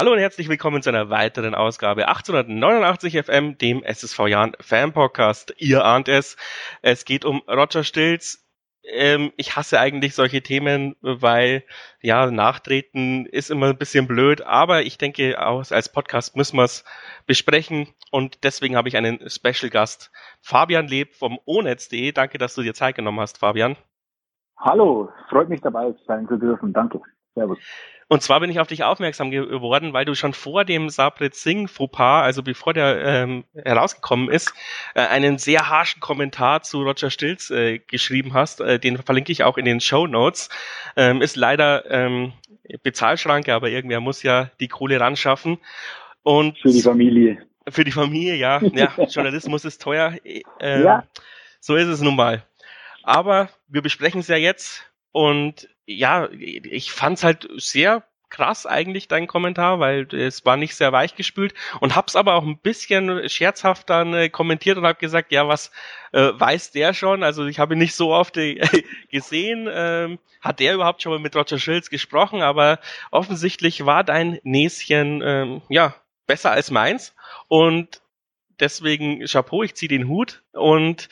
Hallo und herzlich willkommen zu einer weiteren Ausgabe 889 FM, dem SSV Jahren Fan Podcast. Ihr ahnt es. Es geht um Roger Stilz. Ähm, ich hasse eigentlich solche Themen, weil ja, Nachtreten ist immer ein bisschen blöd, aber ich denke, auch als Podcast müssen wir es besprechen und deswegen habe ich einen Special Gast, Fabian Leb vom onetz.de. Danke, dass du dir Zeit genommen hast, Fabian. Hallo, freut mich dabei sein zu dürfen. Danke. Servus. Und zwar bin ich auf dich aufmerksam geworden, weil du schon vor dem Sabret Singh Fauxpas, also bevor der ähm, herausgekommen ist, äh, einen sehr harschen Kommentar zu Roger Stilz äh, geschrieben hast. Äh, den verlinke ich auch in den Show Notes. Ähm, ist leider ähm, Bezahlschranke, aber irgendwer muss ja die Kohle ran schaffen. Und für die Familie. Für die Familie, ja. Ja, Journalismus ist teuer. Äh, ja. So ist es nun mal. Aber wir besprechen es ja jetzt und ja, ich fand's halt sehr krass eigentlich dein Kommentar, weil es war nicht sehr weichgespült und hab's aber auch ein bisschen scherzhaft dann äh, kommentiert und hab gesagt, ja, was äh, weiß der schon? Also ich habe ihn nicht so oft äh, gesehen. Ähm, hat der überhaupt schon mal mit Roger Schilz gesprochen? Aber offensichtlich war dein Näschen ähm, ja besser als meins und deswegen Chapeau, ich zieh den Hut und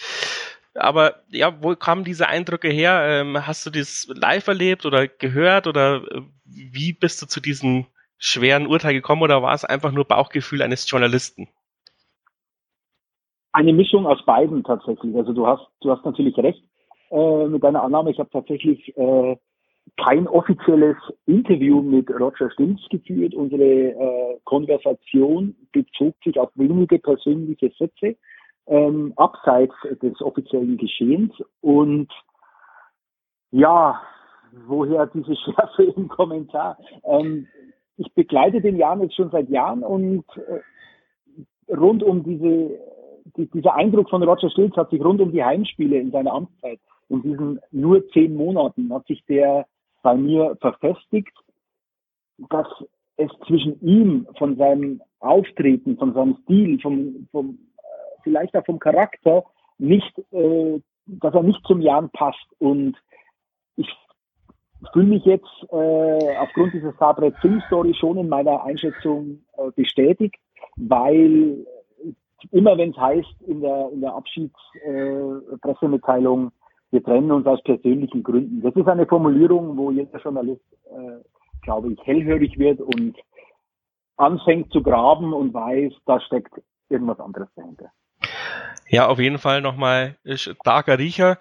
aber ja, wo kamen diese Eindrücke her? Ähm, hast du das live erlebt oder gehört oder äh, wie bist du zu diesem schweren Urteil gekommen oder war es einfach nur Bauchgefühl eines Journalisten? Eine Mischung aus beiden tatsächlich. Also du hast, du hast natürlich recht äh, mit deiner Annahme. Ich habe tatsächlich äh, kein offizielles Interview mit Roger Stilz geführt. Unsere äh, Konversation bezog sich auf wenige persönliche Sätze ähm, abseits des offiziellen Geschehens. Und ja, woher diese Schärfe im Kommentar? Ähm, ich begleite den Jan jetzt schon seit Jahren und äh, rund um diese, die, dieser Eindruck von Roger Stilz hat sich rund um die Heimspiele in seiner Amtszeit, in diesen nur zehn Monaten, hat sich der bei mir verfestigt, dass es zwischen ihm, von seinem Auftreten, von seinem Stil, vom, vom vielleicht auch vom Charakter nicht, äh, dass er nicht zum Jan passt. Und ich fühle mich jetzt äh, aufgrund dieser Sabre Film Story schon in meiner Einschätzung äh, bestätigt, weil immer wenn es heißt in der, in der Abschiedspressemitteilung, äh, wir trennen uns aus persönlichen Gründen. Das ist eine Formulierung, wo jeder Journalist, äh, glaube ich, hellhörig wird und anfängt zu graben und weiß, da steckt irgendwas anderes dahinter. Ja, auf jeden Fall nochmal starker Riecher.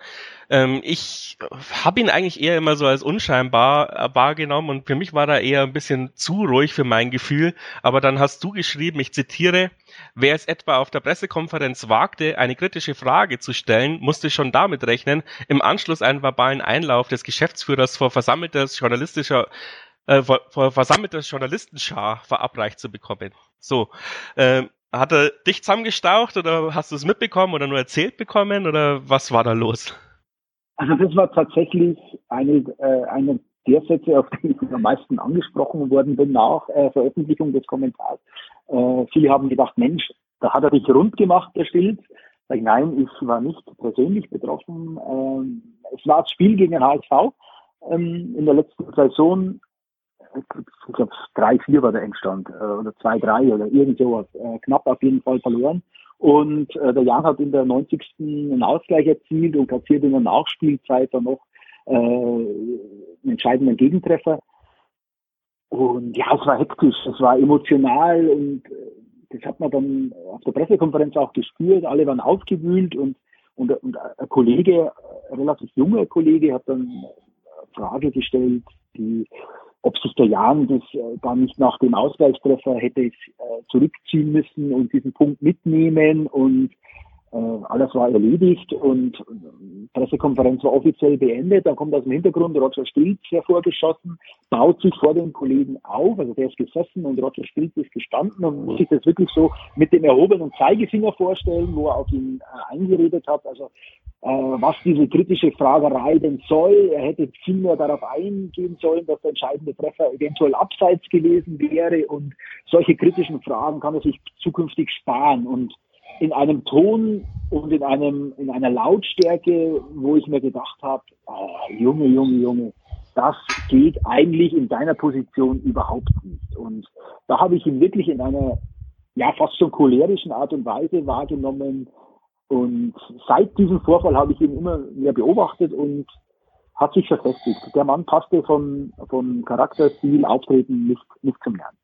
Ähm, ich habe ihn eigentlich eher immer so als unscheinbar äh, wahrgenommen und für mich war er eher ein bisschen zu ruhig für mein Gefühl. Aber dann hast du geschrieben, ich zitiere, wer es etwa auf der Pressekonferenz wagte, eine kritische Frage zu stellen, musste schon damit rechnen, im Anschluss einen verbalen Einlauf des Geschäftsführers vor versammelter journalistischer äh, vor, vor versammelter Journalistenschar verabreicht zu bekommen. So, ähm, hat er dich zusammengestaucht oder hast du es mitbekommen oder nur erzählt bekommen oder was war da los? Also das war tatsächlich eine, äh, eine der Sätze, auf die ich am meisten angesprochen worden bin nach äh, Veröffentlichung des Kommentars. Äh, viele haben gedacht, Mensch, da hat er dich rund gemacht, der Stilz. Sag nein, ich war nicht persönlich betroffen. Ähm, es war das Spiel gegen den HSV ähm, in der letzten Saison ich glaube, 3-4 war der Endstand, äh, oder 2-3 oder irgend sowas, äh, knapp auf jeden Fall verloren. Und äh, der Jan hat in der 90. einen Ausgleich erzielt und kassiert in der Nachspielzeit dann noch äh, einen entscheidenden Gegentreffer. Und ja, es war hektisch, es war emotional und äh, das hat man dann auf der Pressekonferenz auch gespürt. Alle waren aufgewühlt und, und, und ein Kollege, ein relativ junger Kollege, hat dann eine Frage gestellt, die ob sich der Jan das äh, dann nicht nach dem Ausgleichstreffer hätte äh, zurückziehen müssen und diesen Punkt mitnehmen und alles war erledigt und äh, Pressekonferenz war offiziell beendet. Da kommt aus dem Hintergrund Roger Stilz hervorgeschossen, baut sich vor den Kollegen auf, also der ist gesessen und Roger Stilz ist gestanden und muss sich das wirklich so mit dem erhobenen Zeigefinger vorstellen, wo er auf ihn äh, eingeredet hat. Also äh, was diese kritische Fragerei denn soll. Er hätte viel mehr darauf eingehen sollen, dass der entscheidende Treffer eventuell abseits gewesen wäre und solche kritischen Fragen kann er sich zukünftig sparen und in einem Ton und in einem in einer Lautstärke, wo ich mir gedacht habe, oh, Junge, Junge, Junge, das geht eigentlich in deiner Position überhaupt nicht. Und da habe ich ihn wirklich in einer ja fast schon cholerischen Art und Weise wahrgenommen. Und seit diesem Vorfall habe ich ihn immer mehr beobachtet und hat sich verfestigt. Der Mann passte von, von Charakterstil, Auftreten nicht, nicht zum Lernen.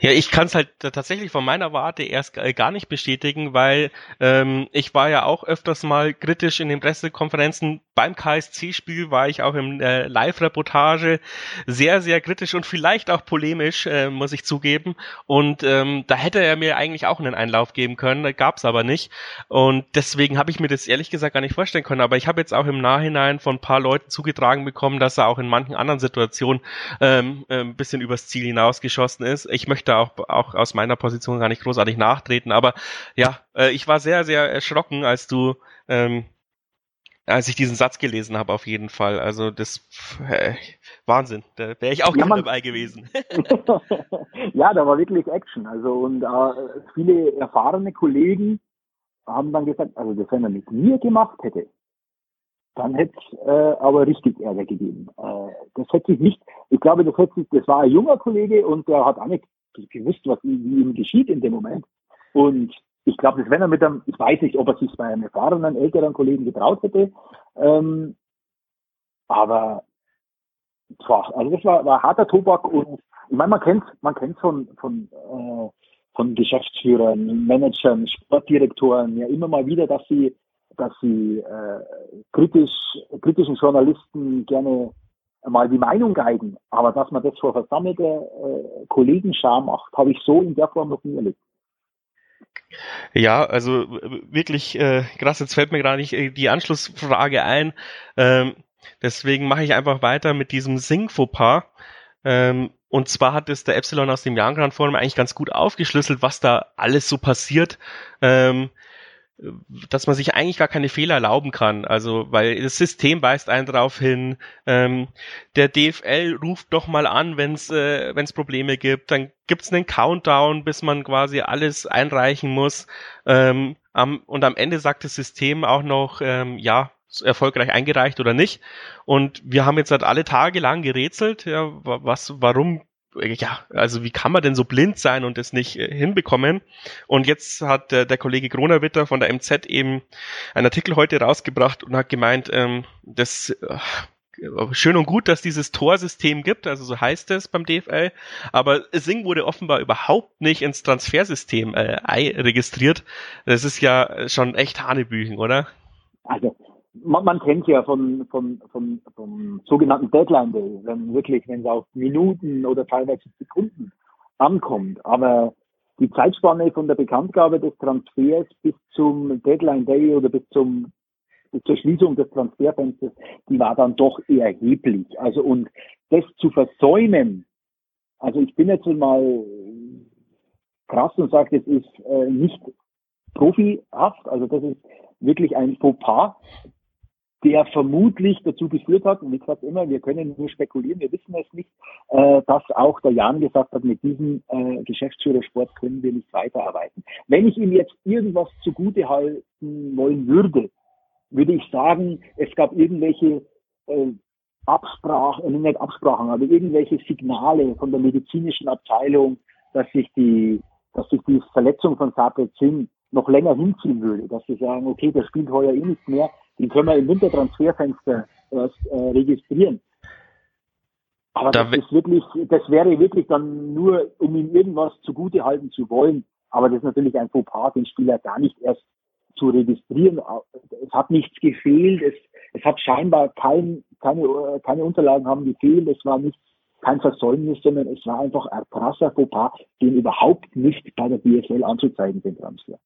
Ja, ich kann es halt tatsächlich von meiner Warte erst gar nicht bestätigen, weil ähm, ich war ja auch öfters mal kritisch in den Pressekonferenzen. Beim KSC-Spiel war ich auch im äh, Live-Reportage sehr, sehr kritisch und vielleicht auch polemisch, äh, muss ich zugeben. Und ähm, da hätte er mir eigentlich auch einen Einlauf geben können, gab es aber nicht. Und deswegen habe ich mir das ehrlich gesagt gar nicht vorstellen können. Aber ich habe jetzt auch im Nachhinein von ein paar Leuten zugetragen bekommen, dass er auch in manchen anderen Situationen ähm, äh, ein bisschen übers Ziel hinausgeschossen ist. Ich möchte auch, auch aus meiner Position gar nicht großartig nachtreten, aber ja, äh, ich war sehr, sehr erschrocken, als du, ähm, als ich diesen Satz gelesen habe, auf jeden Fall. Also das äh, Wahnsinn, da wäre ich auch ja, gerne dabei gewesen. ja, da war wirklich Action. Also und äh, viele erfahrene Kollegen haben dann gesagt, also das, wenn er mit mir gemacht hätte, dann hätte es äh, aber richtig Ärger gegeben. Äh, das hätte sich nicht, ich glaube, das hätte sich, das war ein junger Kollege und der hat auch nicht gewusst, was wie ihm geschieht in dem Moment. Und ich glaube, das wenn er mit einem, ich weiß nicht, ob er sich bei einem erfahrenen, älteren Kollegen getraut hätte, ähm, aber boah, also das war, war harter Tobak und ich meine, man kennt man kennt von von äh, von Geschäftsführern, Managern, Sportdirektoren ja immer mal wieder, dass sie dass sie äh, kritisch, kritischen Journalisten gerne mal die Meinung geigen. Aber dass man das vor versammelte äh, Kollegenschar macht, habe ich so in der Form noch nie erlebt. Ja, also wirklich äh, krass, jetzt fällt mir gerade nicht äh, die Anschlussfrage ein. Ähm, deswegen mache ich einfach weiter mit diesem Sing-Fauxpas. Ähm, und zwar hat es der Epsilon aus dem Young Forum eigentlich ganz gut aufgeschlüsselt, was da alles so passiert. Ähm, dass man sich eigentlich gar keine Fehler erlauben kann. Also, weil das System weist einen darauf hin, ähm, der DFL ruft doch mal an, wenn es äh, wenn's Probleme gibt. Dann gibt's einen Countdown, bis man quasi alles einreichen muss. Ähm, am, und am Ende sagt das System auch noch, ähm, ja, erfolgreich eingereicht oder nicht. Und wir haben jetzt halt alle Tage lang gerätselt, ja, was, warum ja, also wie kann man denn so blind sein und das nicht äh, hinbekommen? Und jetzt hat äh, der Kollege Kronerwitter von der MZ eben einen Artikel heute rausgebracht und hat gemeint, ähm, das äh, schön und gut, dass dieses Torsystem gibt, also so heißt es beim DFL, aber Sing wurde offenbar überhaupt nicht ins Transfersystem äh, registriert. Das ist ja schon echt Hanebüchen, oder? Also man, man kennt ja von, von, von, vom sogenannten Deadline Day, wenn wirklich, wenn es auf Minuten oder teilweise Sekunden ankommt. Aber die Zeitspanne von der Bekanntgabe des Transfers bis zum Deadline Day oder bis zum zur Schließung des Transferfensters, die war dann doch erheblich. Also und das zu versäumen, also ich bin jetzt mal krass und sage, das ist äh, nicht profihaft, also das ist wirklich ein Fauxpas, der vermutlich dazu geführt hat, und ich sage immer, wir können nur spekulieren, wir wissen es nicht, äh, dass auch der Jan gesagt hat, mit diesem äh, Geschäftsführersport können wir nicht weiterarbeiten. Wenn ich ihm jetzt irgendwas zugute halten wollen würde, würde ich sagen, es gab irgendwelche äh, Absprachen, äh, nicht Absprachen, aber irgendwelche Signale von der medizinischen Abteilung, dass sich die, dass sich die Verletzung von Sabret Singh noch länger hinziehen würde, dass sie sagen, okay, der spielt heuer eh nicht mehr, den können wir im Wintertransferfenster erst äh, registrieren. Aber da das ist wirklich, das wäre wirklich dann nur, um ihm irgendwas zugute halten zu wollen. Aber das ist natürlich ein Fauxpas, den Spieler gar nicht erst zu registrieren. Es hat nichts gefehlt. Es, es hat scheinbar kein, keine, keine Unterlagen haben gefehlt. Es war nicht kein Versäumnis, sondern es war einfach ein krasser Fauxpas, den überhaupt nicht bei der BSL anzuzeigen, den Transfer.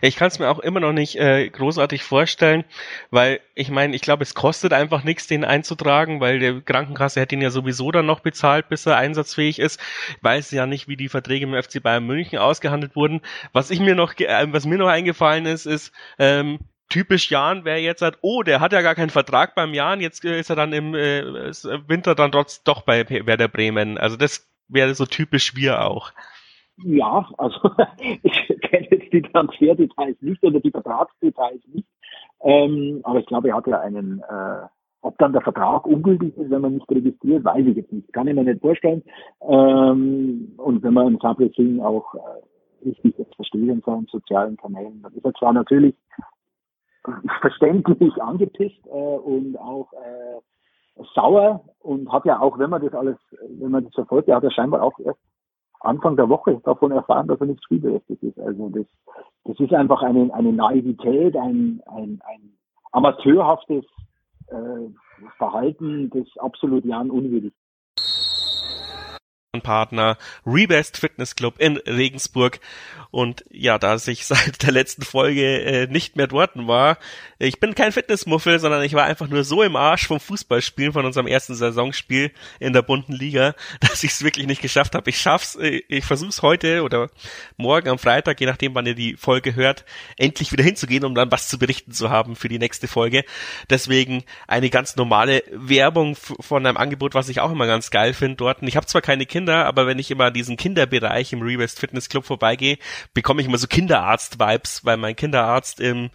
Ich kann es mir auch immer noch nicht äh, großartig vorstellen, weil ich meine, ich glaube, es kostet einfach nichts, den einzutragen, weil der Krankenkasse hätte ihn ja sowieso dann noch bezahlt, bis er einsatzfähig ist. Ich weiß ja nicht, wie die Verträge im FC Bayern München ausgehandelt wurden. Was ich mir noch, äh, was mir noch eingefallen ist, ist ähm, typisch Jan wäre jetzt halt, oh, der hat ja gar keinen Vertrag beim Jan, jetzt äh, ist er dann im äh, Winter dann trotz doch bei Werder Bremen. Also das wäre so typisch wir auch. Ja, also ich kenne jetzt die Transferdetails nicht oder die Vertragsdetails nicht. Ähm, aber ich glaube, er hat ja einen, äh, ob dann der Vertrag ungültig ist, wenn man nicht registriert, weiß ich jetzt nicht. Kann ich mir nicht vorstellen. Ähm, und wenn man im Sampling auch äh, richtig jetzt versteht in seinen sozialen Kanälen, dann ist er zwar natürlich verständlich angepisst äh, und auch äh, sauer und hat ja auch, wenn man das alles, wenn man das verfolgt, er hat ja scheinbar auch erst Anfang der Woche davon erfahren, dass er nicht spielberechtigt ist. Also das, das ist einfach eine, eine Naivität, ein, ein, ein amateurhaftes äh, Verhalten, das absolut Jan unwürdig Partner Rebest Fitness Club in Regensburg. Und ja, da ich seit der letzten Folge äh, nicht mehr dort war, ich bin kein Fitnessmuffel, sondern ich war einfach nur so im Arsch vom Fußballspielen von unserem ersten Saisonspiel in der bunten Liga, dass ich es wirklich nicht geschafft habe. Ich schaff's, äh, ich versuch's heute oder morgen am Freitag, je nachdem wann ihr die Folge hört, endlich wieder hinzugehen, um dann was zu berichten zu haben für die nächste Folge. Deswegen eine ganz normale Werbung von einem Angebot, was ich auch immer ganz geil finde dort. Und ich habe zwar keine Kinder, Kinder, aber wenn ich immer an diesen Kinderbereich im Rewest Fitness Club vorbeigehe, bekomme ich immer so Kinderarzt-Vibes, weil mein Kinderarzt im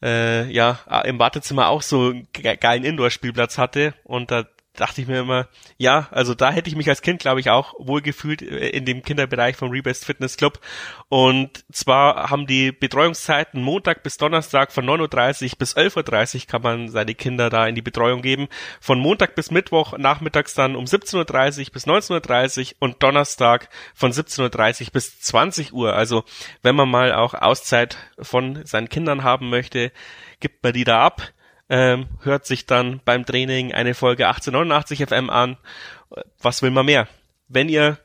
äh, ja, im Wartezimmer auch so einen geilen Indoor-Spielplatz hatte und da dachte ich mir immer, ja, also da hätte ich mich als Kind, glaube ich, auch wohlgefühlt äh, in dem Kinderbereich vom Rebest Fitness Club. Und zwar haben die Betreuungszeiten Montag bis Donnerstag von 9.30 Uhr bis 11.30 Uhr kann man seine Kinder da in die Betreuung geben. Von Montag bis Mittwoch nachmittags dann um 17.30 Uhr bis 19.30 Uhr und Donnerstag von 17.30 Uhr bis 20 Uhr. Also wenn man mal auch Auszeit von seinen Kindern haben möchte, gibt man die da ab ähm, hört sich dann beim Training eine Folge 1889 FM an. Was will man mehr? Wenn ihr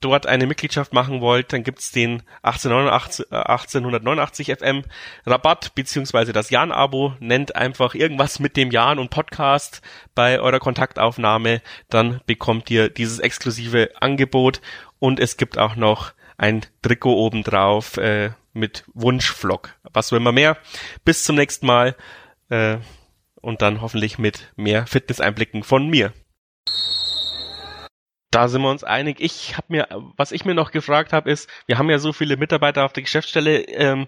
dort eine Mitgliedschaft machen wollt, dann gibt's den 1889, 1889 FM Rabatt beziehungsweise das Jan-Abo. Nennt einfach irgendwas mit dem Jan und Podcast bei eurer Kontaktaufnahme. Dann bekommt ihr dieses exklusive Angebot und es gibt auch noch ein Trikot obendrauf äh, mit Wunschvlog. Was will man mehr? Bis zum nächsten Mal. Äh, und dann hoffentlich mit mehr Fitness-Einblicken von mir. Da sind wir uns einig. Ich habe mir, was ich mir noch gefragt habe, ist, wir haben ja so viele Mitarbeiter auf der Geschäftsstelle. Ähm,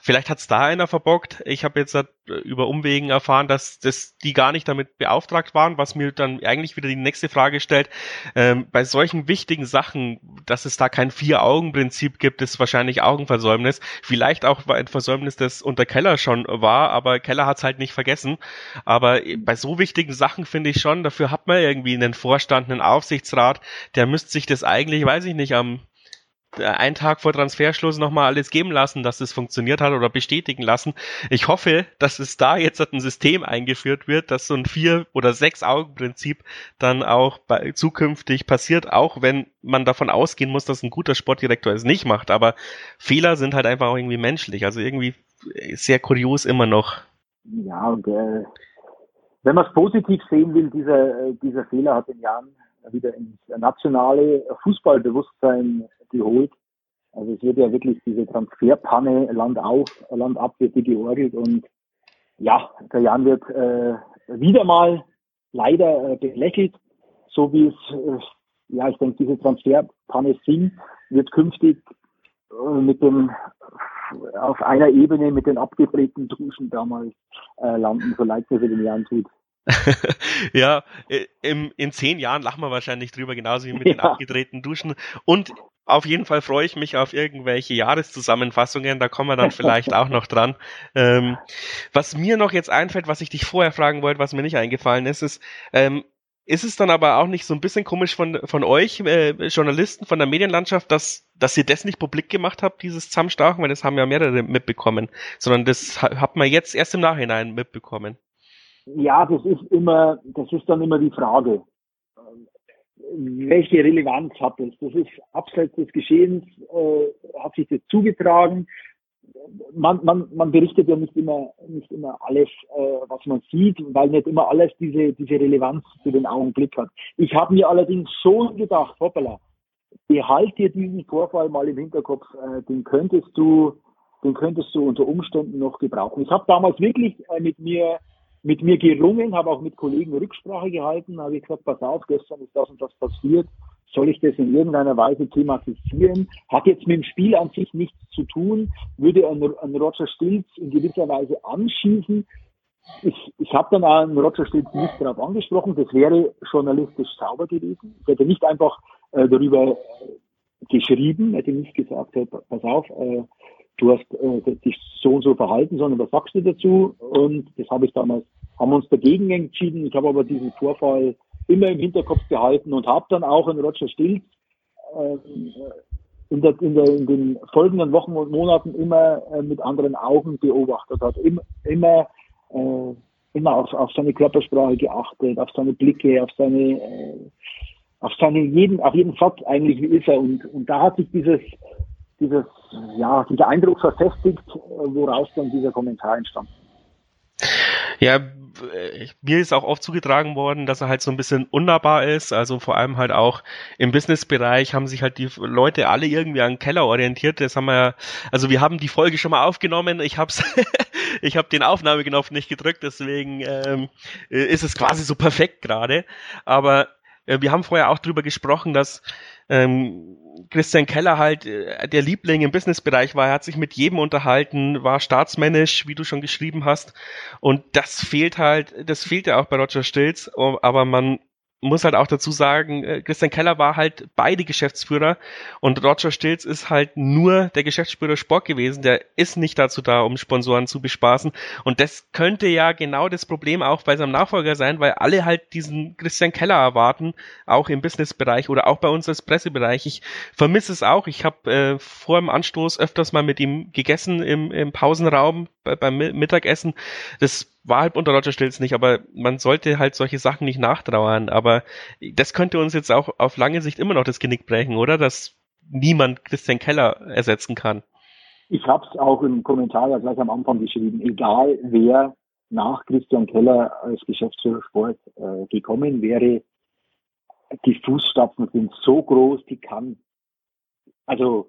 Vielleicht hat's da einer verbockt. Ich habe jetzt über Umwegen erfahren, dass, dass die gar nicht damit beauftragt waren, was mir dann eigentlich wieder die nächste Frage stellt. Ähm, bei solchen wichtigen Sachen, dass es da kein Vier-Augen-Prinzip gibt, ist wahrscheinlich Augenversäumnis. Vielleicht auch ein Versäumnis, das unter Keller schon war, aber Keller hat's halt nicht vergessen. Aber bei so wichtigen Sachen finde ich schon, dafür hat man irgendwie einen Vorstand, einen Aufsichtsrat, der müsste sich das eigentlich, weiß ich nicht, am einen Tag vor Transferschluss nochmal alles geben lassen, dass es funktioniert hat oder bestätigen lassen. Ich hoffe, dass es da jetzt ein System eingeführt wird, dass so ein Vier- oder Sechs-Augen-Prinzip dann auch bei, zukünftig passiert, auch wenn man davon ausgehen muss, dass ein guter Sportdirektor es nicht macht. Aber Fehler sind halt einfach auch irgendwie menschlich. Also irgendwie sehr kurios immer noch. Ja, und äh, wenn man es positiv sehen will, dieser, äh, dieser Fehler hat in Jahren wieder ins nationale Fußballbewusstsein geholt. Also es wird ja wirklich diese Transferpanne Land auf, Land ab wird die georgelt und ja, der Jan wird äh, wieder mal leider äh, belächelt, so wie es, äh, ja, ich denke, diese Transferpanne Sinn wird künftig äh, mit dem auf einer Ebene mit den abgedrehten Duschen damals äh, landen, so leid es für den Jan tut. ja, im, in zehn Jahren lachen wir wahrscheinlich drüber, genauso wie mit ja. den abgedrehten Duschen. Und auf jeden Fall freue ich mich auf irgendwelche Jahreszusammenfassungen, da kommen wir dann vielleicht auch noch dran. Ähm, was mir noch jetzt einfällt, was ich dich vorher fragen wollte, was mir nicht eingefallen ist, ist, ähm, ist es dann aber auch nicht so ein bisschen komisch von, von euch, äh, Journalisten von der Medienlandschaft, dass, dass ihr das nicht publik gemacht habt, dieses Zusammenstauchen, weil das haben ja mehrere mitbekommen, sondern das hat man jetzt erst im Nachhinein mitbekommen. Ja, das ist immer, das ist dann immer die Frage welche Relevanz hat es? Das ist abseits des Geschehens, äh, hat sich das zugetragen. Man, man, man berichtet ja nicht immer, nicht immer alles, äh, was man sieht, weil nicht immer alles diese, diese Relevanz für den Augenblick hat. Ich habe mir allerdings schon gedacht, hoppala, behalt dir diesen Vorfall mal im Hinterkopf, äh, den könntest du, den könntest du unter Umständen noch gebrauchen. Ich habe damals wirklich äh, mit mir mit mir gerungen, habe auch mit Kollegen Rücksprache gehalten, habe gesagt, pass auf, gestern ist das und das passiert, soll ich das in irgendeiner Weise thematisieren? Hat jetzt mit dem Spiel an sich nichts zu tun, würde ein, ein Roger Stilz in gewisser Weise anschießen. ich, ich habe dann an Roger Stilz nicht darauf angesprochen, das wäre journalistisch sauber gewesen. Ich hätte nicht einfach äh, darüber geschrieben, hätte nicht gesagt, pass auf, äh, du hast äh, dich so und so verhalten, sondern was sagst du dazu? Und das habe ich damals, haben wir uns dagegen entschieden. Ich habe aber diesen Vorfall immer im Hinterkopf behalten und habe dann auch in Roger Stilz äh, in, der, in, der, in den folgenden Wochen und Monaten immer äh, mit anderen Augen beobachtet hat, immer, immer, äh, immer auf, auf seine Körpersprache geachtet, auf seine Blicke, auf seine, äh, auf seine jeden, auf jeden Satz eigentlich, wie ist er. Und, und da hat sich dieses, dieses, ja, dieser Eindruck verfestigt, woraus dann dieser Kommentar entstand. Ja, mir ist auch oft zugetragen worden, dass er halt so ein bisschen unnahbar ist. Also vor allem halt auch im Businessbereich haben sich halt die Leute alle irgendwie an Keller orientiert. Das haben wir also wir haben die Folge schon mal aufgenommen. Ich hab's, ich habe den Aufnahmeknopf nicht gedrückt, deswegen ähm, ist es quasi so perfekt gerade. Aber wir haben vorher auch drüber gesprochen, dass ähm, Christian Keller halt äh, der Liebling im Businessbereich war. Er hat sich mit jedem unterhalten, war staatsmännisch, wie du schon geschrieben hast. Und das fehlt halt, das fehlt ja auch bei Roger Stilz. Aber man muss halt auch dazu sagen, äh, Christian Keller war halt beide Geschäftsführer und Roger Stilz ist halt nur der Geschäftsführer Sport gewesen. Der ist nicht dazu da, um Sponsoren zu bespaßen. Und das könnte ja genau das Problem auch bei seinem Nachfolger sein, weil alle halt diesen Christian Keller erwarten, auch im Businessbereich oder auch bei uns als Pressebereich. Ich vermisse es auch. Ich habe äh, vor dem Anstoß öfters mal mit ihm gegessen im, im Pausenraum bei, beim Mittagessen. Das war halt unter Roger Stilz nicht, aber man sollte halt solche Sachen nicht nachtrauern. Aber das könnte uns jetzt auch auf lange Sicht immer noch das Genick brechen, oder? Dass niemand Christian Keller ersetzen kann. Ich habe es auch im Kommentar ja gleich am Anfang geschrieben. Egal wer nach Christian Keller als Geschäftsführer Sport äh, gekommen wäre, die Fußstapfen sind so groß, die kann, also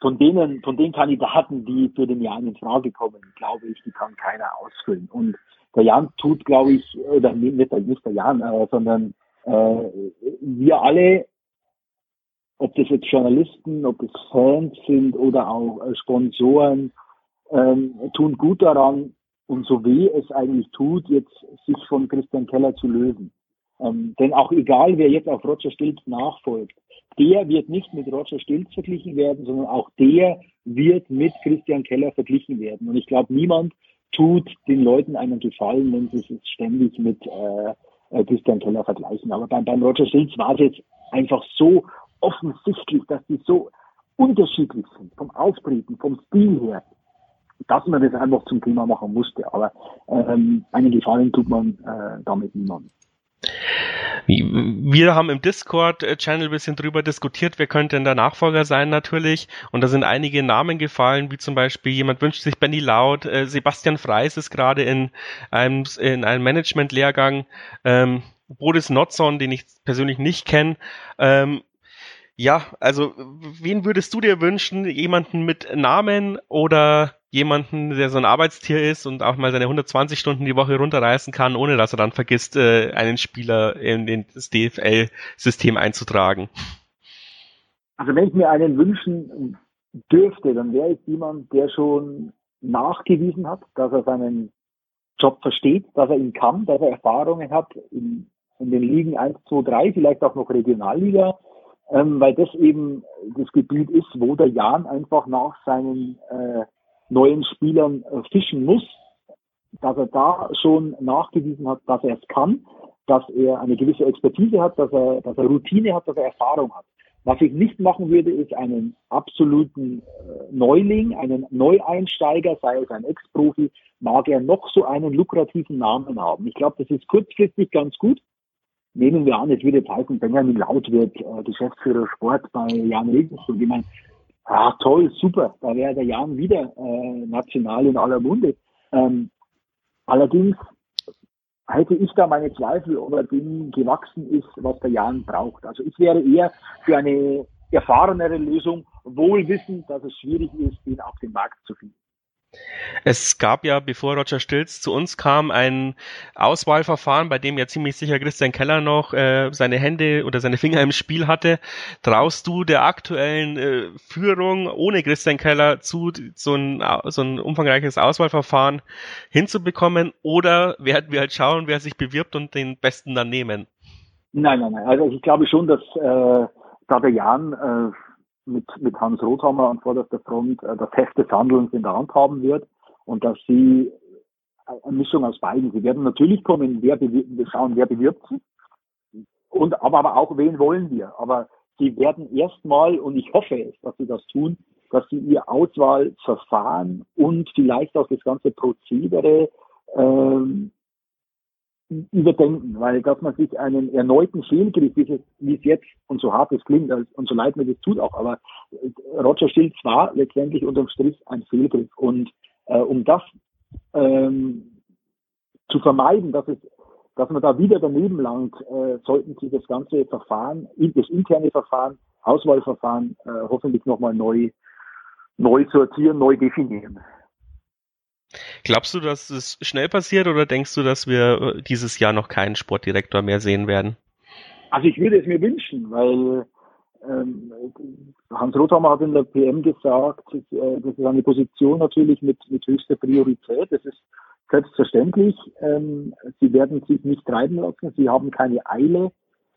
von denen, von den Kandidaten, die für den Jan in Frage kommen, glaube ich, die kann keiner ausfüllen. Und der Jan tut, glaube ich, oder nicht, nicht der Jan, äh, sondern äh, wir alle, ob das jetzt Journalisten, ob das Fans sind oder auch äh, Sponsoren, ähm, tun gut daran und so weh es eigentlich tut, jetzt sich von Christian Keller zu lösen. Ähm, denn auch egal, wer jetzt auf Roger Stilz nachfolgt, der wird nicht mit Roger Stilz verglichen werden, sondern auch der wird mit Christian Keller verglichen werden. Und ich glaube, niemand tut den Leuten einen Gefallen, wenn sie sich ständig mit äh, äh, Christian Keller vergleichen. Aber beim, beim Roger Stilz war es jetzt einfach so offensichtlich, dass die so unterschiedlich sind, vom Auftreten, vom Stil her, dass man das einfach zum Thema machen musste. Aber ähm, einen Gefallen tut man äh, damit niemandem. Wir haben im Discord-Channel ein bisschen drüber diskutiert, wer könnte denn der Nachfolger sein natürlich. Und da sind einige Namen gefallen, wie zum Beispiel jemand wünscht sich Benny Laut, äh, Sebastian Freis ist gerade in einem, in einem Management-Lehrgang, ähm, Boris Notzon, den ich persönlich nicht kenne. Ähm, ja, also wen würdest du dir wünschen? Jemanden mit Namen oder jemanden, der so ein Arbeitstier ist und auch mal seine 120 Stunden die Woche runterreißen kann, ohne dass er dann vergisst, äh, einen Spieler in das DFL-System einzutragen. Also wenn ich mir einen wünschen dürfte, dann wäre ich jemand, der schon nachgewiesen hat, dass er seinen Job versteht, dass er ihn kann, dass er Erfahrungen hat in, in den Ligen 1, 2, 3, vielleicht auch noch Regionalliga, ähm, weil das eben das Gebiet ist, wo der Jan einfach nach seinen äh, neuen Spielern äh, fischen muss, dass er da schon nachgewiesen hat, dass er es kann, dass er eine gewisse Expertise hat, dass er, dass er Routine hat, dass er Erfahrung hat. Was ich nicht machen würde, ist einen absoluten äh, Neuling, einen Neueinsteiger, sei es ein Ex-Profi, mag er noch so einen lukrativen Namen haben. Ich glaube, das ist kurzfristig ganz gut. Nehmen wir an, es würde jetzt heißen, Benjamin Laut wird äh, Geschäftsführer Sport bei Jan Regensburg. Ich meine, Ah, toll, super. Da wäre der Jan wieder äh, national in aller Munde. Ähm, allerdings hätte ich da meine Zweifel, ob er dem gewachsen ist, was der Jan braucht. Also ich wäre eher für eine erfahrenere Lösung, wohl wissend, dass es schwierig ist, ihn auf den Markt zu finden. Es gab ja, bevor Roger Stilz zu uns kam, ein Auswahlverfahren, bei dem ja ziemlich sicher Christian Keller noch äh, seine Hände oder seine Finger im Spiel hatte. Traust du der aktuellen äh, Führung ohne Christian Keller zu, so ein, so ein umfangreiches Auswahlverfahren hinzubekommen? Oder werden wir halt schauen, wer sich bewirbt und den Besten dann nehmen? Nein, nein, nein. Also ich glaube schon, dass äh, da der Jan äh, mit, mit Hans Rothammer an vorderster Front äh, das Heft des Handelns in der Hand haben wird und dass sie eine Mischung aus beiden. Sie werden natürlich kommen, wer wir schauen, wer bewirbt sie. Und, aber, aber auch, wen wollen wir? Aber sie werden erstmal, und ich hoffe es, dass sie das tun, dass sie ihr Auswahlverfahren und vielleicht auch das ganze Prozedere ähm, überdenken, weil dass man sich einen erneuten Fehlgriff, wie es, jetzt und so hart es klingt und so leid mir das tut auch, aber Roger Stilz war letztendlich unterm Strich ein Fehlgriff und äh, um das ähm, zu vermeiden, dass es dass man da wieder daneben langt, äh, sollten Sie das ganze Verfahren, das interne Verfahren, Auswahlverfahren äh, hoffentlich nochmal neu, neu sortieren, neu definieren. Glaubst du, dass es schnell passiert oder denkst du, dass wir äh, dieses Jahr noch keinen Sportdirektor mehr sehen werden? Also ich würde es mir wünschen, weil ähm, Hans Rothammer hat in der PM gesagt, äh, das ist eine Position natürlich mit, mit höchster Priorität. Das ist selbstverständlich. Ähm, sie werden sich nicht treiben lassen. Sie haben keine Eile,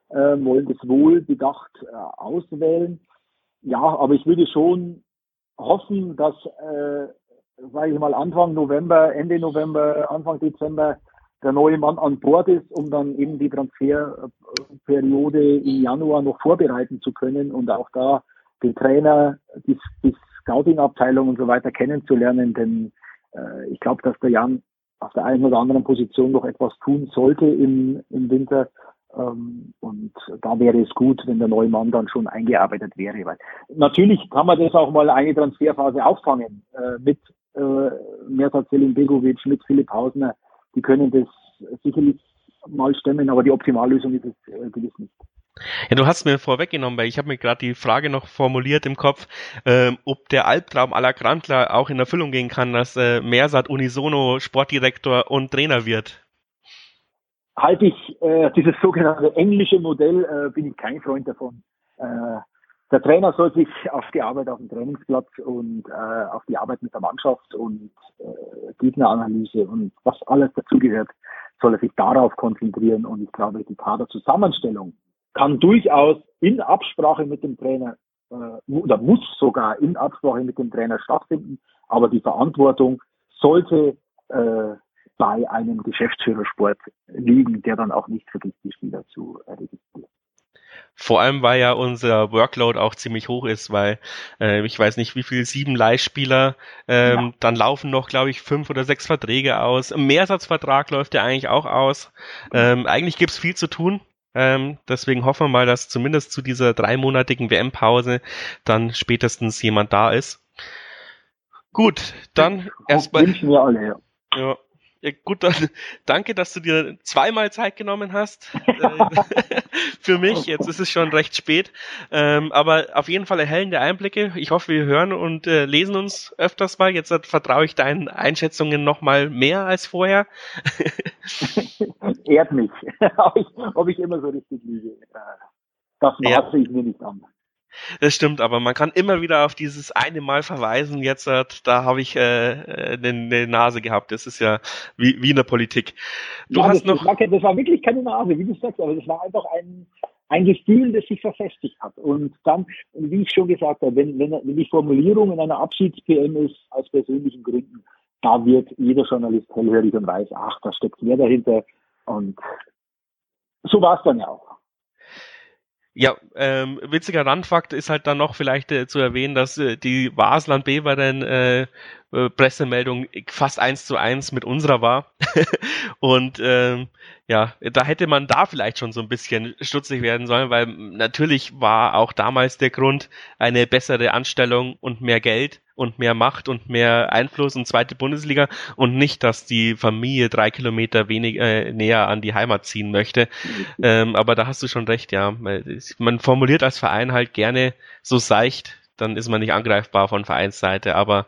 äh, wollen das wohl bedacht äh, auswählen. Ja, aber ich würde schon hoffen, dass, äh, sage ich mal, Anfang November, Ende November, Anfang Dezember der neue Mann an Bord ist, um dann eben die Transferperiode im Januar noch vorbereiten zu können und auch da den Trainer, die, die Scouting-Abteilung und so weiter kennenzulernen. Denn äh, ich glaube, dass der Jan auf der einen oder anderen Position noch etwas tun sollte im, im Winter. Ähm, und da wäre es gut, wenn der neue Mann dann schon eingearbeitet wäre. Weil natürlich kann man das auch mal eine Transferphase auffangen äh, mit äh, Mersat Selim Begovic, mit Philipp Hausner, die können das sicherlich mal stemmen, aber die Optimallösung ist es äh, gewiss nicht. Ja, du hast mir vorweggenommen, weil ich habe mir gerade die Frage noch formuliert im Kopf, ähm, ob der Albtraum aller Grantler auch in Erfüllung gehen kann, dass äh, Mersat unisono Sportdirektor und Trainer wird. Halte ich äh, dieses sogenannte englische Modell, äh, bin ich kein Freund davon. Äh, der Trainer soll sich auf die Arbeit auf dem Trainingsplatz und äh, auf die Arbeit mit der Mannschaft und äh, Gegneranalyse und was alles dazugehört, soll er sich darauf konzentrieren. Und ich glaube, die Kaderzusammenstellung kann durchaus in Absprache mit dem Trainer äh, oder muss sogar in Absprache mit dem Trainer stattfinden. Aber die Verantwortung sollte äh, bei einem Geschäftsführersport liegen, der dann auch nicht vergisst, die Spieler zu äh, registrieren. Vor allem, weil ja unser Workload auch ziemlich hoch ist, weil äh, ich weiß nicht, wie viel sieben Leihspieler, ähm, ja. dann laufen noch, glaube ich, fünf oder sechs Verträge aus. Ein Mehrsatzvertrag läuft ja eigentlich auch aus. Ähm, eigentlich gibt's viel zu tun. Ähm, deswegen hoffen wir mal, dass zumindest zu dieser dreimonatigen WM-Pause dann spätestens jemand da ist. Gut, dann erstmal. Wünschen wir alle, ja. ja. Ja, gut, dann danke, dass du dir zweimal Zeit genommen hast äh, für mich. Jetzt ist es schon recht spät, ähm, aber auf jeden Fall erhellende Einblicke. Ich hoffe, wir hören und äh, lesen uns öfters mal. Jetzt vertraue ich deinen Einschätzungen noch mal mehr als vorher. Ehrt mich, ob, ich, ob ich immer so richtig liege. Äh, das maße ja. ich mir nicht an. Das stimmt, aber man kann immer wieder auf dieses eine Mal verweisen. Jetzt, äh, da habe ich äh, eine, eine Nase gehabt. Das ist ja wie, wie in der Politik. Du ja, hast das, noch. Das war, das war wirklich keine Nase, wie du sagst, aber das war einfach ein, ein Gefühl, das sich verfestigt hat. Und dann, wie ich schon gesagt habe, wenn, wenn, wenn die Formulierung in einer Abschieds-PM ist, aus persönlichen Gründen, da wird jeder Journalist hellhörig und weiß, ach, da steckt mehr dahinter. Und so war es dann ja auch. Ja, ähm, witziger Randfakt ist halt dann noch vielleicht äh, zu erwähnen, dass äh, die Basland Beveren äh, äh, Pressemeldung fast eins zu eins mit unserer war. und ähm, ja, da hätte man da vielleicht schon so ein bisschen stutzig werden sollen, weil natürlich war auch damals der Grund eine bessere Anstellung und mehr Geld und mehr Macht und mehr Einfluss und zweite Bundesliga und nicht, dass die Familie drei Kilometer wenig äh, näher an die Heimat ziehen möchte. Ähm, aber da hast du schon recht, ja. Man formuliert als Verein halt gerne so seicht, dann ist man nicht angreifbar von Vereinsseite, aber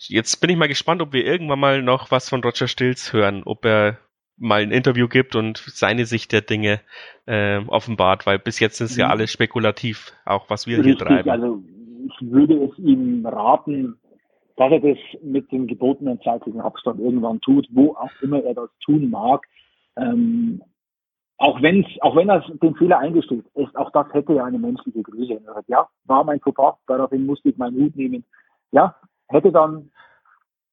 Jetzt bin ich mal gespannt, ob wir irgendwann mal noch was von Roger Stills hören, ob er mal ein Interview gibt und seine Sicht der Dinge äh, offenbart, weil bis jetzt ist ja mhm. alles spekulativ, auch was wir Richtig, hier treiben. Also ich würde es ihm raten, dass er das mit dem gebotenen zeitlichen Abstand irgendwann tut, wo auch immer er das tun mag. Ähm, auch wenn auch wenn er den Fehler eingesteht, ist, auch das hätte ja eine menschliche Größe. Sagt, ja, war mein Fauxpas, daraufhin musste ich meinen Hut nehmen. Ja, hätte dann,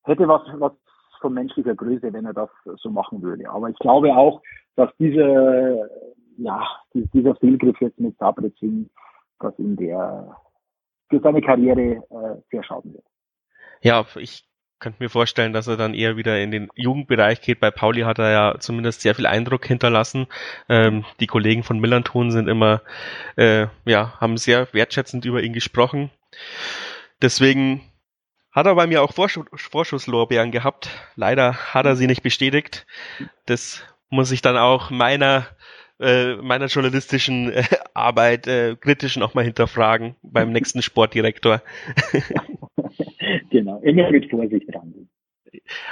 hätte was, was von menschlicher Größe, wenn er das so machen würde. Aber ich glaube auch, dass diese, ja, dieser Fehlgriff jetzt mit Sabre Singh, dass ihm der für seine Karriere äh, sehr schaden wird. Ja, ich könnte mir vorstellen, dass er dann eher wieder in den Jugendbereich geht. Bei Pauli hat er ja zumindest sehr viel Eindruck hinterlassen. Ähm, die Kollegen von Millanton sind immer, äh, ja, haben sehr wertschätzend über ihn gesprochen. Deswegen hat er bei mir auch Vorschuss, Vorschusslorbeeren gehabt. Leider hat er sie nicht bestätigt. Das muss ich dann auch meiner äh, meiner journalistischen äh, Arbeit äh, kritisch nochmal hinterfragen beim nächsten Sportdirektor. genau, immer mit Vorsicht dran.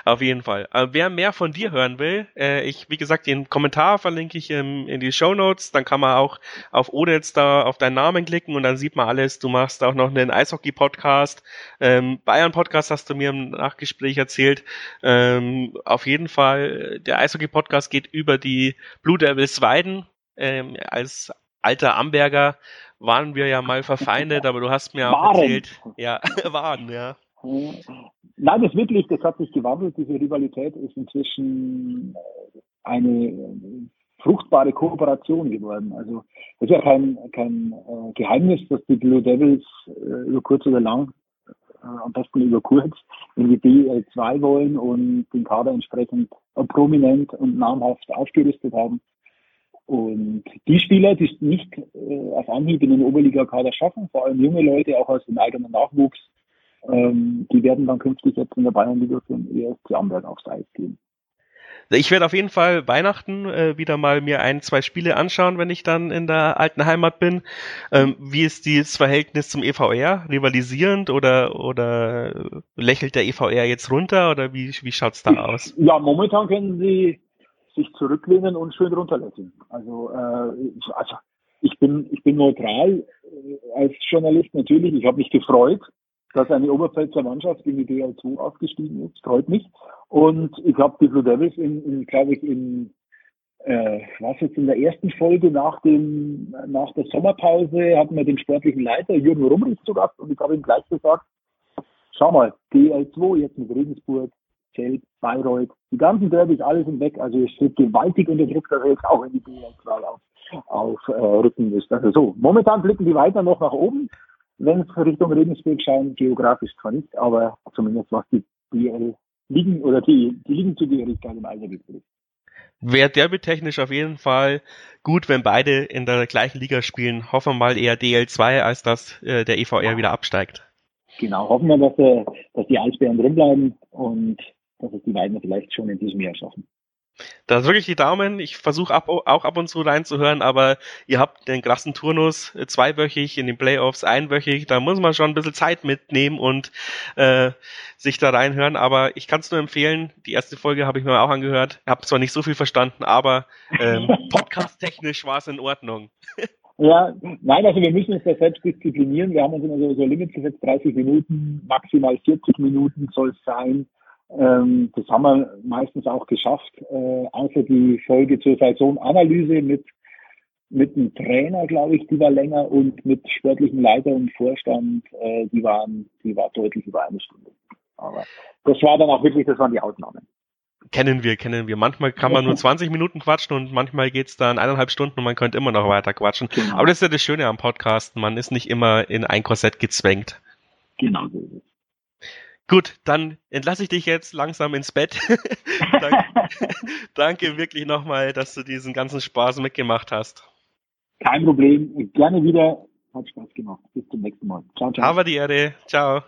Auf jeden Fall. Äh, wer mehr von dir hören will, äh, ich, wie gesagt, den Kommentar verlinke ich in die Show Notes. Dann kann man auch auf Odets da auf deinen Namen klicken und dann sieht man alles. Du machst auch noch einen Eishockey-Podcast. Ähm, Bayern-Podcast hast du mir im Nachgespräch erzählt. Ähm, auf jeden Fall, der Eishockey-Podcast geht über die Blue Devils Weiden. Ähm, als alter Amberger waren wir ja mal verfeindet, aber du hast mir auch erzählt, ja, waren, ja. Nein, das wirklich, das hat sich gewandelt. Diese Rivalität ist inzwischen äh, eine äh, fruchtbare Kooperation geworden. Also es ist ja kein, kein äh, Geheimnis, dass die Blue Devils äh, über kurz oder lang, äh, am besten über kurz, in die BL2 wollen und den Kader entsprechend prominent und namhaft aufgerüstet haben. Und die Spieler, die es nicht äh, auf Anhieb in den Oberliga-Kader schaffen, vor allem junge Leute, auch aus dem eigenen Nachwuchs, ähm, die werden dann künftig jetzt in der Bayernliga für den ESC Amberg aufs Eis gehen. Ich werde auf jeden Fall Weihnachten äh, wieder mal mir ein, zwei Spiele anschauen, wenn ich dann in der alten Heimat bin. Ähm, wie ist dieses Verhältnis zum EVR? Rivalisierend oder, oder lächelt der EVR jetzt runter oder wie, wie schaut's da aus? Ja, momentan können sie sich zurücklehnen und schön runterlächeln. Also, äh, also ich bin, ich bin neutral äh, als Journalist natürlich. Ich habe mich gefreut, dass eine Oberpfälzer Mannschaft in die DL2 aufgestiegen ist, freut mich. Und ich habe die Blue Devils in, in glaube ich, in äh, was jetzt in der ersten Folge nach dem nach der Sommerpause hatten wir den sportlichen Leiter Jürgen Rumrich zu Gast und ich habe ihm gleich gesagt, schau mal, DL2 jetzt mit Regensburg, Zelt, Bayreuth, die ganzen Derbys, alles sind weg. Also es steht gewaltig unter Druck, dass er jetzt auch in die DL2 auf, auf äh, rücken. Also so, momentan blicken die weiter noch nach oben wenn es Richtung Regensburg schauen, geografisch zwar nicht, aber zumindest was die BL Ligen oder die, die Ligenzugehörigkeit im Alter betrifft. Wäre derby-technisch auf jeden Fall gut, wenn beide in der gleichen Liga spielen. Hoffen wir mal eher DL2, als dass äh, der EVR wieder absteigt. Genau, hoffen wir, dass, äh, dass die Eisbären drinbleiben und dass es die beiden vielleicht schon in diesem Jahr schaffen. Da drücke ich die Daumen. Ich versuche auch ab und zu reinzuhören, aber ihr habt den krassen Turnus äh, zweiwöchig, in den Playoffs einwöchig. Da muss man schon ein bisschen Zeit mitnehmen und äh, sich da reinhören. Aber ich kann es nur empfehlen. Die erste Folge habe ich mir auch angehört. Habe zwar nicht so viel verstanden, aber ähm, podcast-technisch war es in Ordnung. Ja, nein, also wir müssen uns da selbst disziplinieren. Wir haben uns immer so, so Limits gesetzt, 30 Minuten, maximal 40 Minuten soll es sein. Ähm, das haben wir meistens auch geschafft, äh, außer die Folge zur Saisonanalyse mit mit dem Trainer, glaube ich, die war länger und mit sportlichen Leiter und Vorstand, äh, die waren, die war deutlich über eine Stunde. Aber das war dann auch wirklich, das waren die Ausnahmen. Kennen wir, kennen wir. Manchmal kann man nur 20 Minuten quatschen und manchmal geht's dann eineinhalb Stunden und man könnte immer noch weiter quatschen. Genau. Aber das ist ja das Schöne am Podcast. Man ist nicht immer in ein Korsett gezwängt. Genau so ist es. Gut, dann entlasse ich dich jetzt langsam ins Bett. danke, danke wirklich nochmal, dass du diesen ganzen Spaß mitgemacht hast. Kein Problem. Gerne wieder. Hat Spaß gemacht. Bis zum nächsten Mal. Ciao, ciao. Aber die Erde. Ciao.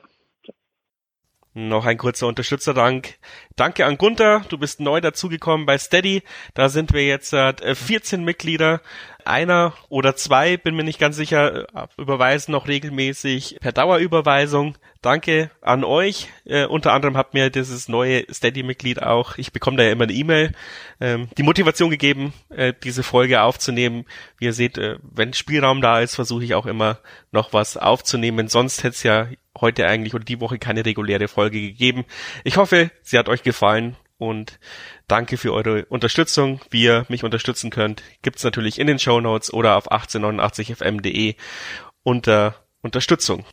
Noch ein kurzer Unterstützerdank. Danke an Gunther, du bist neu dazugekommen bei Steady. Da sind wir jetzt äh, 14 Mitglieder. Einer oder zwei, bin mir nicht ganz sicher, äh, überweisen noch regelmäßig per Dauerüberweisung. Danke an euch. Äh, unter anderem habt mir dieses neue Steady-Mitglied auch, ich bekomme da ja immer eine E-Mail, ähm, die Motivation gegeben, äh, diese Folge aufzunehmen. Wie ihr seht, äh, wenn Spielraum da ist, versuche ich auch immer noch was aufzunehmen. Sonst hätte es ja heute eigentlich oder die Woche keine reguläre Folge gegeben. Ich hoffe, sie hat euch gefallen und danke für eure Unterstützung. Wie ihr mich unterstützen könnt, gibt's natürlich in den Show Notes oder auf 1889fm.de unter Unterstützung.